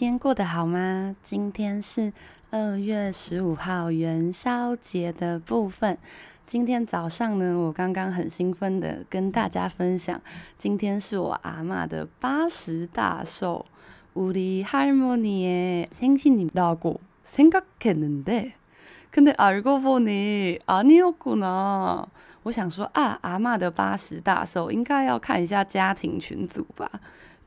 家今天过得好吗？今天是二月十五号元宵节的部分。今天早上呢，我刚刚很兴奋的跟大家分享，今天是我阿嬷的八十大寿。우리할머니의생신이라고생각했는데근데알고보니아니었구나。我想说啊，阿嬷的八十大寿应该要看一下家庭群组吧。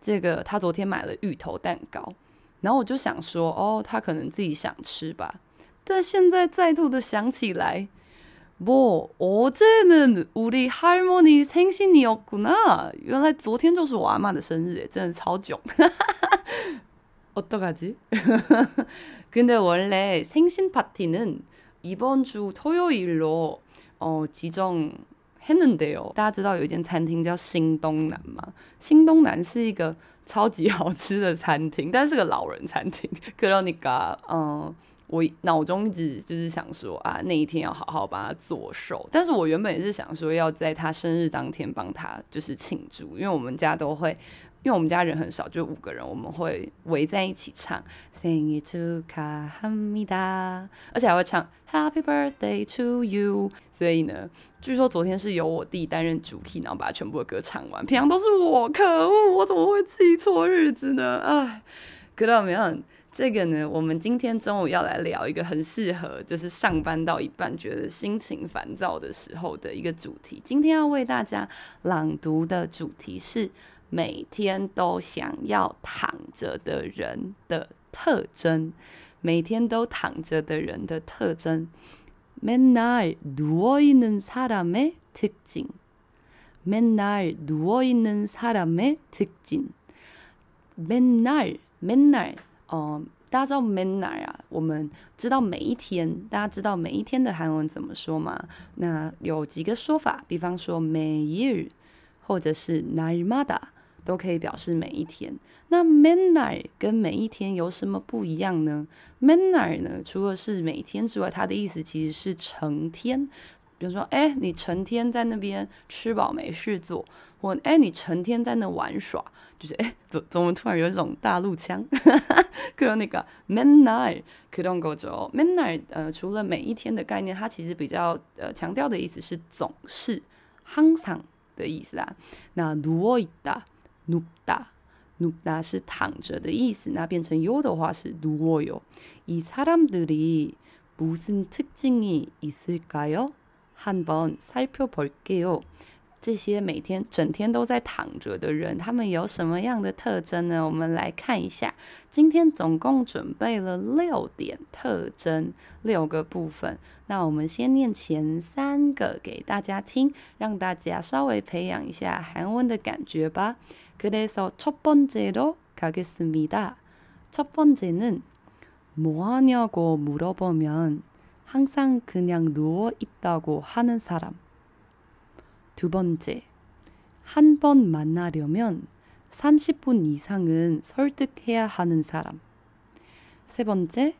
这个他昨天买了芋头蛋糕，然后我就想说哦，他可能自己想吃吧。但现在再度的想起来，뭐어제는우리할머니생신이었구나，原来昨天就是我阿嬷的生日，真的超囧。어떡하지？근데원래생신파티는 이번 주 토요일로 어, 지정 Hennondale 大家知道有一间餐厅叫新东南吗？新东南是一个超级好吃的餐厅，但是个老人餐厅。克罗尼卡，嗯，我脑中一直就是想说啊，那一天要好好帮他做寿。但是我原本也是想说要在他生日当天帮他就是庆祝，因为我们家都会因为我们家人很少，就五个人，我们会围在一起唱《Sing You to Khamida》，而且还会唱《Happy Birthday to You》。所以呢，据说昨天是由我弟担任主 key，然后把全部的歌唱完。平常都是我，可恶，我怎么会记错日子呢？哎，Good 这个呢，我们今天中午要来聊一个很适合，就是上班到一半觉得心情烦躁的时候的一个主题。今天要为大家朗读的主题是。每天都想要躺着的人的特征，每天都躺着的人的特征。맨날누워있는사람의특징，맨날누워있는사람의특징。맨날맨날哦，大家知道맨날啊？我们知道每一天，大家知道每一天的韩文怎么说吗？那有几个说法，比方说每日，或者是날마다。 都可以表示每一天。那맨날跟每一天有什么不一样呢？맨날呢，除了是每天之外，它的意思其实是成天。比如说，哎，你成天在那边吃饱没事做，或哎，你成天在那玩耍，就是哎，怎怎么突然有一种大陆腔？可能那个맨날그런거죠맨날呃，除了每一天的概念，它其实比较呃强调的意思是总是、항상的意思啊。那누워있다。 努达，努达是躺着的意思。那变成有的话是누워요이사람들이무슨특징이있을까요한번살펴볼게요。 这些每天整天都在躺着的人，他们有什么样的特征呢？我们来看一下。今天总共准备了六点特征，六个部分。那我们先念前三个给大家听，让大家稍微培养一下韩文的感觉吧。그래서첫번째로가겠습니다 첫 번째는 뭐하냐고 물어보면 항상 그냥 누워 있다고 하는 사람。 두 번째, 한 번 만나려면 30분 이상은 설득해야 하는 사람. 세 번째,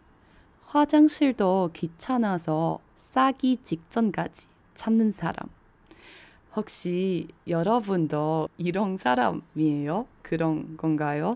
화장실도 귀찮아서 싸기 직전까지 참는 사람. 혹시 여러분도 이런 사람이에요? 그런 건가요?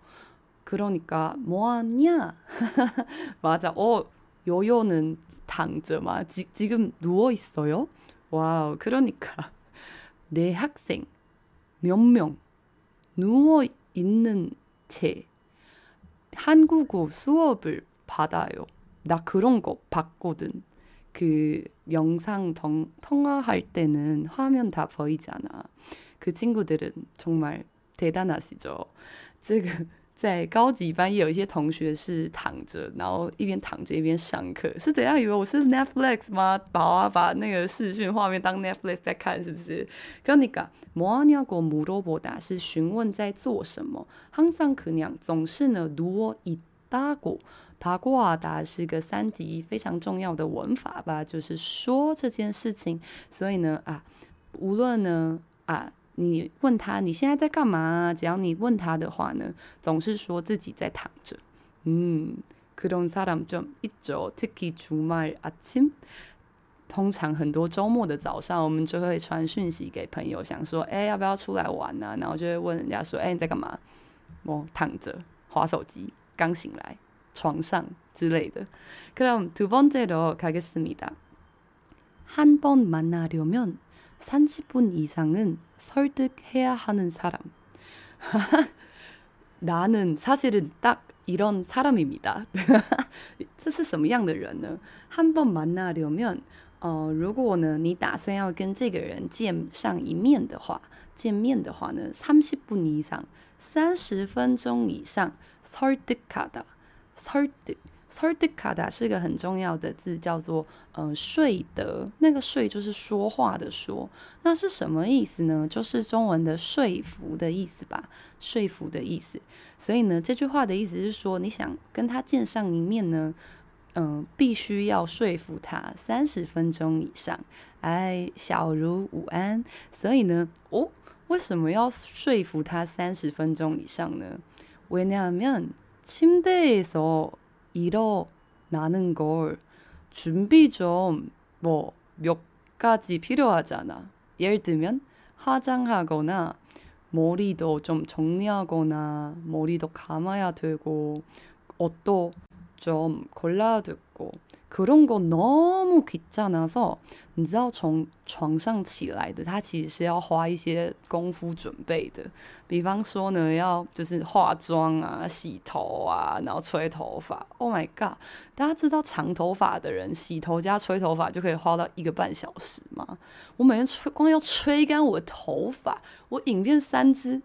그러니까 뭐하냐? 맞아. 어, 요요는 당점아. 지금 누워 있어요? 와우. 그러니까 내 학생 몇 명 누워 있는 채 한국어 수업을 받아요. 나 그런 거 봤거든. 그 영상 통, 통화할 때는 화면 다 보이잖아. 그 친구들은 정말 대단하시죠. 지금 在高级班也有一些同学是躺着，然后一边躺着一边上课，是怎样以为我是 Netflix 吗？把啊把那个视讯画面当 Netflix 在看，是不是？그러니까뭐하냐고물어보다是询问在做什么。항상그냥总是呢누워있다고 다고하다是个三级非常重要的文法吧，就是说这件事情。所以呢啊，无论呢啊。 你问他你现在在干嘛？只要你问他的话呢，总是说自己在躺着。嗯，그런사람좀있죠특히주말아침。通常很多周末的早上，我们就会传讯息给朋友，想说，哎，要不要出来玩呢？然后就会问人家说，哎，你在干嘛？我躺着，滑手机，刚醒来，床上之类的。그럼두번째로가겠습니다 한번만나려면 30분 이상은 설득해야 하는 사람. 나는 사실은 딱 이런 사람입니다. 这是什么样的人呢?한번 만나려면 呃，如果呢你打算要跟这个人见上一面的话，见面的话呢，30분 이상 30分钟以上 설득하다 설득 설득하다是个很重要的字，叫做嗯、呃、说得。那个说就是说话的说，那是什么意思呢？就是中文的说服的意思吧，说服的意思。所以呢，这句话的意思是说，你想跟他见上一面呢，嗯、呃，必须要说服他三十分钟以上。哎，小如午安。所以呢，哦，为什么要说服他三十分钟以上呢？왜냐하면침대에서 일어나는 걸 준비 좀 뭐 몇 가지 필요하잖아. 예를 들면 화장하거나 머리도 좀 정리하거나 머리도 감아야 되고 옷도 좀 골라야 되고 그런 거 너무 귀찮아서 你知道从床上起来的，他其实是要花一些功夫准备的。比方说呢，要就是化妆啊、洗头啊，然后吹头发。Oh my god！大家知道长头发的人洗头加吹头发就可以花到一个半小时吗？我每天吹，光要吹干我的头发，我影片三支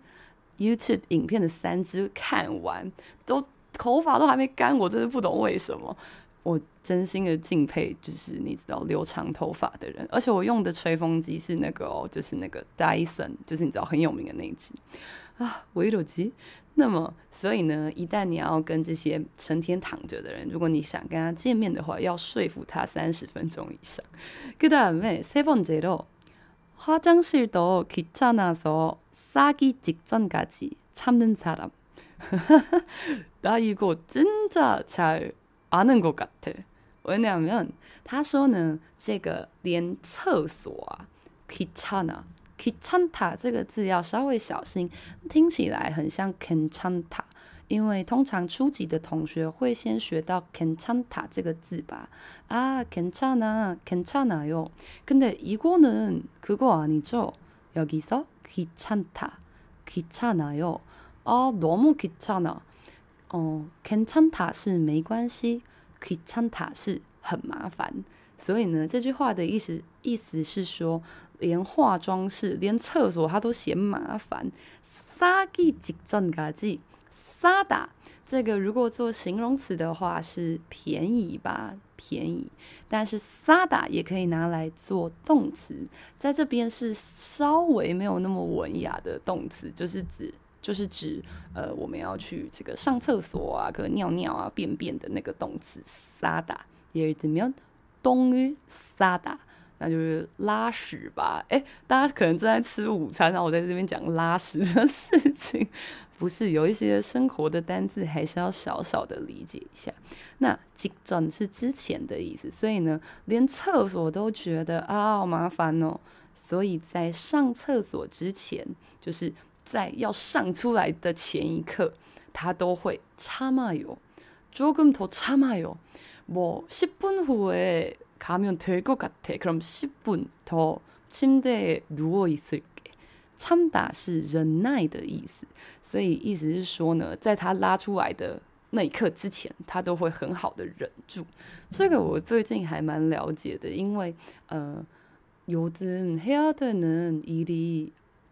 YouTube 影片的三支看完，都头发都还没干，我真的不懂为什么。 我真心的敬佩，就是你知道留长头发的人，而且我用的吹风机是那个哦，就是那个 Dyson，就是你知道很有名的那一只啊，微柔机。那么，所以呢，一旦你要跟这些成天躺着的人，如果你想跟他见面的话，要说服他三十分钟以上。그다음에세번째로화장실도귀찮아서싸기직전까지참는사람。나이거진짜잘 아는 것 같아. 왜냐하면 他说呢，这个连厕所啊，귀찮아，귀찮다这个字要稍微小心，听起来很像괜찮다，因为通常初级的同学会先学到괜찮다这个字吧。啊，괜찮아괜찮아요근데이거는그거아니죠여기서귀찮다귀찮아요아너무귀찮아 哦，canchan 塔是没关系 u i t a n 塔是很麻烦，所以呢这句话的意思意思是说连化妆室连厕所它都嫌麻烦，撒几几震嘎叽，撒打，这个如果做形容词的话是便宜吧，便宜，但是撒打也可以拿来做动词，在这边是稍微没有那么文雅的动词，就是指。就是指，呃，我们要去这个上厕所啊，可能尿尿啊、便便的那个动词撒打，也是怎么样？东于撒打，那就是拉屎吧？哎，大家可能正在吃午餐，然后我在这边讲拉屎的事情，不是有一些生活的单字，还是要小小的理解一下。那직전是之前的意思，所以呢，连厕所都觉得啊好麻烦哦，所以在上厕所之前，就是。在要上出来的前一刻，他都会참아요조금더참아요뭐10分후에가면될것같아그럼10分더침대에누워있을게참다是忍耐的意思，所以意思是说呢，在他拉出来的 那一刻之前，他都会很好的忍住。这个我最近还蛮了解的，因为呃，요즘해야되는일이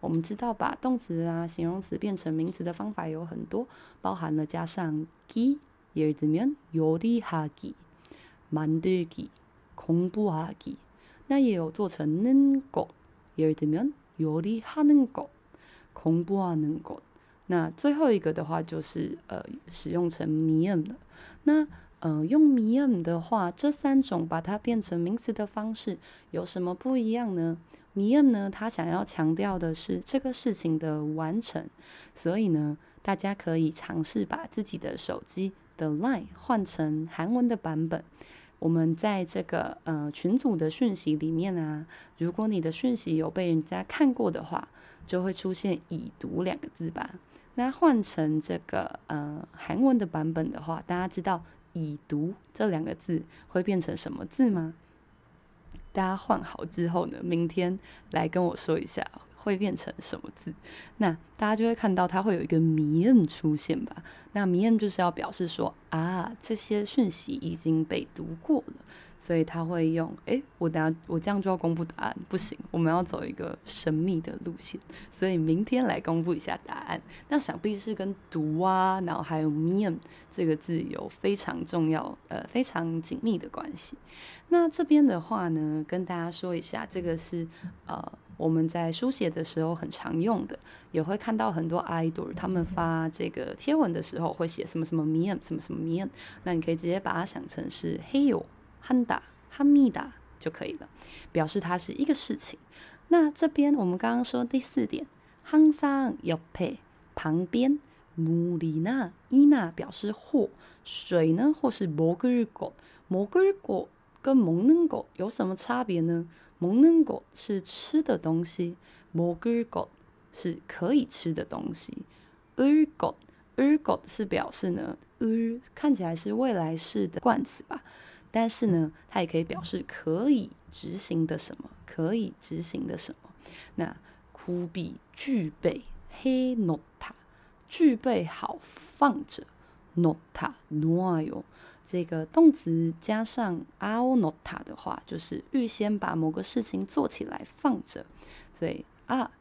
我们知道把动词啊形容词变成名词的方法有很多，包含了加上기예를들면요리하기만들기 공부하기，那也有做成는 것， 예를들면요리하는 것， 공부하는 것。 那最后一个的话就是呃使用成미음的。那呃用미음的话，这三种把它变成名词的方式有什么不一样呢？ 米恩呢，他想要强调的是这个事情的完成，所以呢，大家可以尝试把自己的手机的 LINE 换成韩文的版本。我们在这个呃群组的讯息里面啊，如果你的讯息有被人家看过的话，就会出现已读两个字吧。那换成这个呃韩文的版本的话，大家知道已读这两个字会变成什么字吗？大家换好之后呢，明天来跟我说一下会变成什么字。那大家就会看到它会有一个谜恩出现吧？那谜恩就是要表示说啊，这些讯息已经被读过了。所以他会用，哎，我等下我这样就要公布答案，不行，我们要走一个神秘的路线，所以明天来公布一下答案。那想必是跟毒啊，然后还有 mem 这个字有非常重要，呃，非常紧密的关系。那这边的话呢，跟大家说一下，这个是呃我们在书写的时候很常用的，也会看到很多 idol 他们发这个贴文的时候会写什么什么 mem 什么什么 mem 那你可以直接把它想成是 heal。한다합니다就可以了，表示它是一个事情。那这边我们刚刚说第四点，항상옆에旁边물이나이나表示或水呢，或是먹을것먹을것跟먹는것有什么差别呢？먹는것是吃的东西，먹을것是可以吃的东西。을것을것是表示呢，을看起来是未来式的冠词吧， 但是呢，它也可以表示可以执行的什么，可以执行的什么。那구비具备해놓다具备好放着놓다놓아요这个动词加上아오노타的话，就是预先把某个事情做起来放着。所以啊，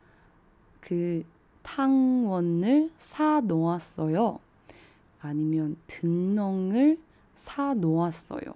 그탕원을사놓았어요아니면등笼을사놓았어요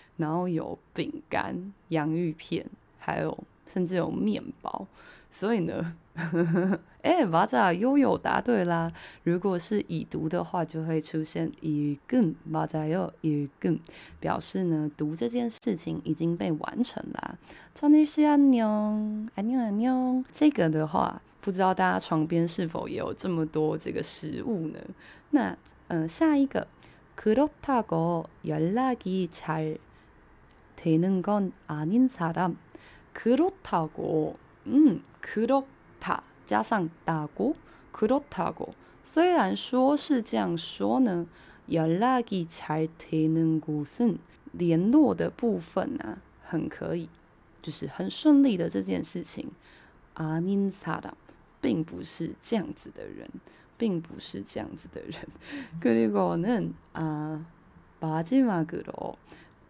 然后有饼干、洋芋片，还有甚至有面包。所以呢，哎，맞아悠悠答对啦。如果是已读的话，就会出现읽음맞아요읽음表示呢，读这件事情已经被完成啦。천일씨안녕안녕안녕这个的话，不知道大家床边是否也有这么多这个食物呢？那嗯、呃，下一个그렇다고연락이잘 되는건아닌사람그렇다고嗯，그렇다加上大过，그렇다 고。 虽然说是这样说呢，연락이잘되는곳은联络的部分啊，很可以，就是很顺利的这件事情。아닌사람并不是这样子的人，并不是这样子的人。그리고는아마지막으로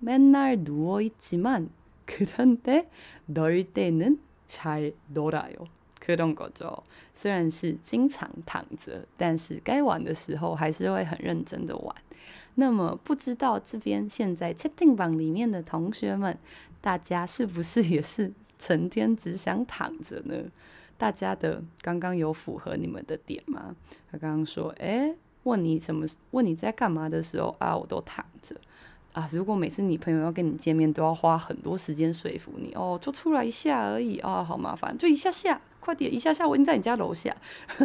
맨날누워있지만그런데놀때는잘놀아요可懂거죠虽然是经常躺着，但是该玩的时候还是会很认真的玩。那么不知道这边现在채팅방里面的同学们，大家是不是也是成天只想躺着呢？大家的刚刚有符合你们的点吗？他刚刚说，诶，问你什么？问你在干嘛的时候啊，我都躺着。 啊！如果每次你朋友要跟你见面，都要花很多时间说服你哦，就出来一下而已啊，好麻烦，就一下下，快点，一下下，我已经在你家楼下，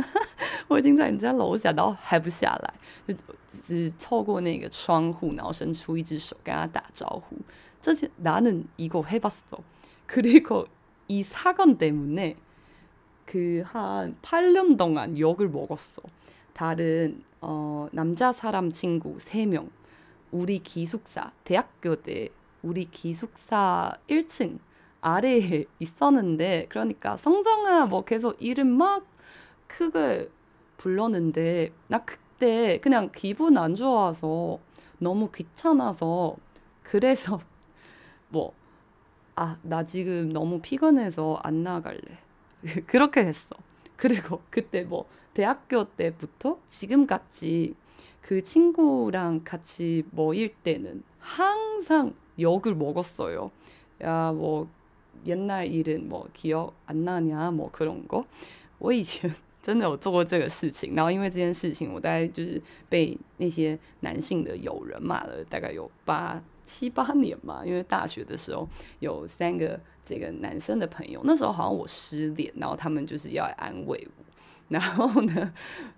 我已经在你家楼下，然后还不下来，就只透过那个窗户，然后伸出一只手跟他打招呼。这些나는이거해봤어그리고이사건때문에그한8년동안욕을먹었어다른어남자사람친구3명 우리 기숙사 대학교 때 우리 기숙사 1층 아래에 있었는데 그러니까 성정아 뭐 계속 이름 막 크게 불렀는데 나 그때 그냥 기분 안 좋아서 너무 귀찮아서 그래서 뭐 아, 나 지금 너무 피곤해서 안 나갈래. 그렇게 했어. 그리고 그때 뭐 대학교 때부터 지금같이 그 친구랑 같이 모일 때는 항상 욕을 먹었어요. 야, 뭐 옛날 일은 뭐 기억 안 나냐, 뭐 그런 거. 我以前真的有做过这个事情，然后因为这件事情，我大概就是被那些男性的友人骂了大概有八七八年嘛，因为大学的时候有三个这个男生的朋友，那时候好像我失恋，然后 呢，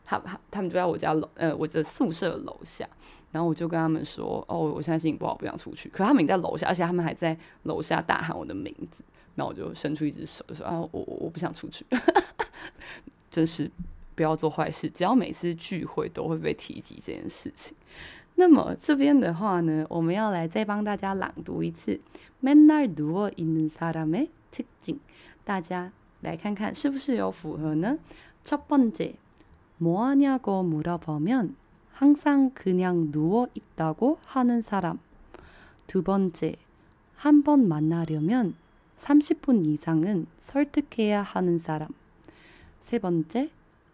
他他他们就在我家楼呃我的宿舍楼下，然后我就跟他们说，哦，我现在心情不好，不想出去。可他们已经在楼下，而且他们还在楼下大喊我的名字，然后我就伸出一只手，就说啊，我我不想出去，真是 不要做坏事，只要每次聚会都会被提及这件事情。那么这边的话呢，我们要来再帮大家朗读一次“맨날누워있는사람의 특징”，大家来看看是不是有符合呢？ 첫 번째 뭐 하냐고 물어보면 항상 그냥 누워 있다고 하는 사람 두 번째 한 번 만나려면 30분 이상은 설득해야 하는 사람. 세 번째,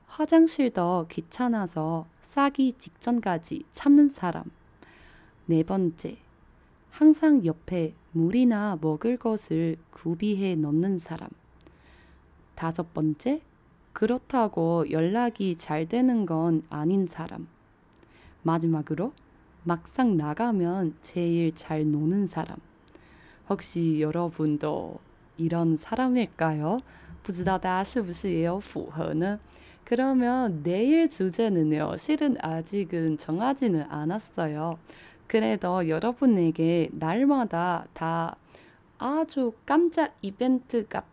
화장실 더 귀찮아서 싸기 직전까지 참는 사람. 네 번째, 항상 옆에 물이나 먹을 것을 구비해 놓는 사람. 다섯 번째, 그렇다고 연락이 잘 되는 건 아닌 사람. 마지막으로, 막상 나가면 제일 잘 노는 사람. 혹시 여러분도 이런 사람일까요? 不知道大家是不是也有符合呢? 그러면 내일 주제는요. 실은 아직은 정하지는 않았어요. 그래도 여러분에게 날마다 다 아주 깜짝 이벤트 같은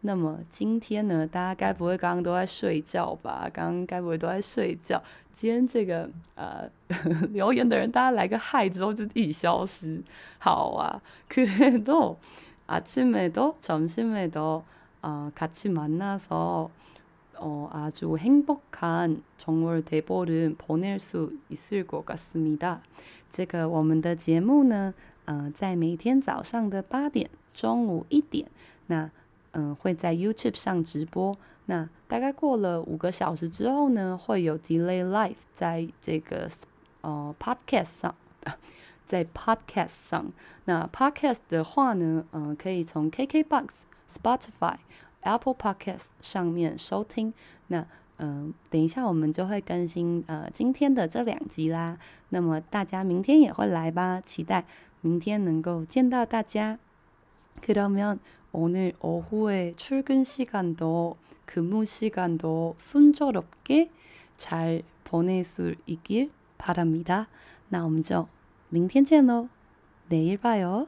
那么今天呢，大家该不会刚刚都在睡觉吧？刚刚该不会都在睡觉？今天这个呃留言的人，大家来个嗨之后就一起消失。好啊，可以都啊，吃没都，점심没都。 어, 같이 만나서 어, 아주 행복한 정월 대보름 보낼 수 있을 것 같습니다. 这个我们的节目呢，呃，在每天早上的八点、中午一点，那 嗯、呃，会在 YouTube 上直播。那大概过了五个小时之后呢，会有 Delay Live 在这个呃 Podcast 上，在 Podcast 上。那 Podcast 的话呢，嗯、呃，可以从 KKBox、Spotify。Apple Podcast 上面收听，那嗯、呃，等一下我们就会更新呃今天的这两集啦。那么大家明天也会来吧，期待明天能够见到大家。그러면 오늘오후에출근시간도근무시간도순조롭게잘보낼수있길바랍니다。那我们就明天见喽，내일봐요。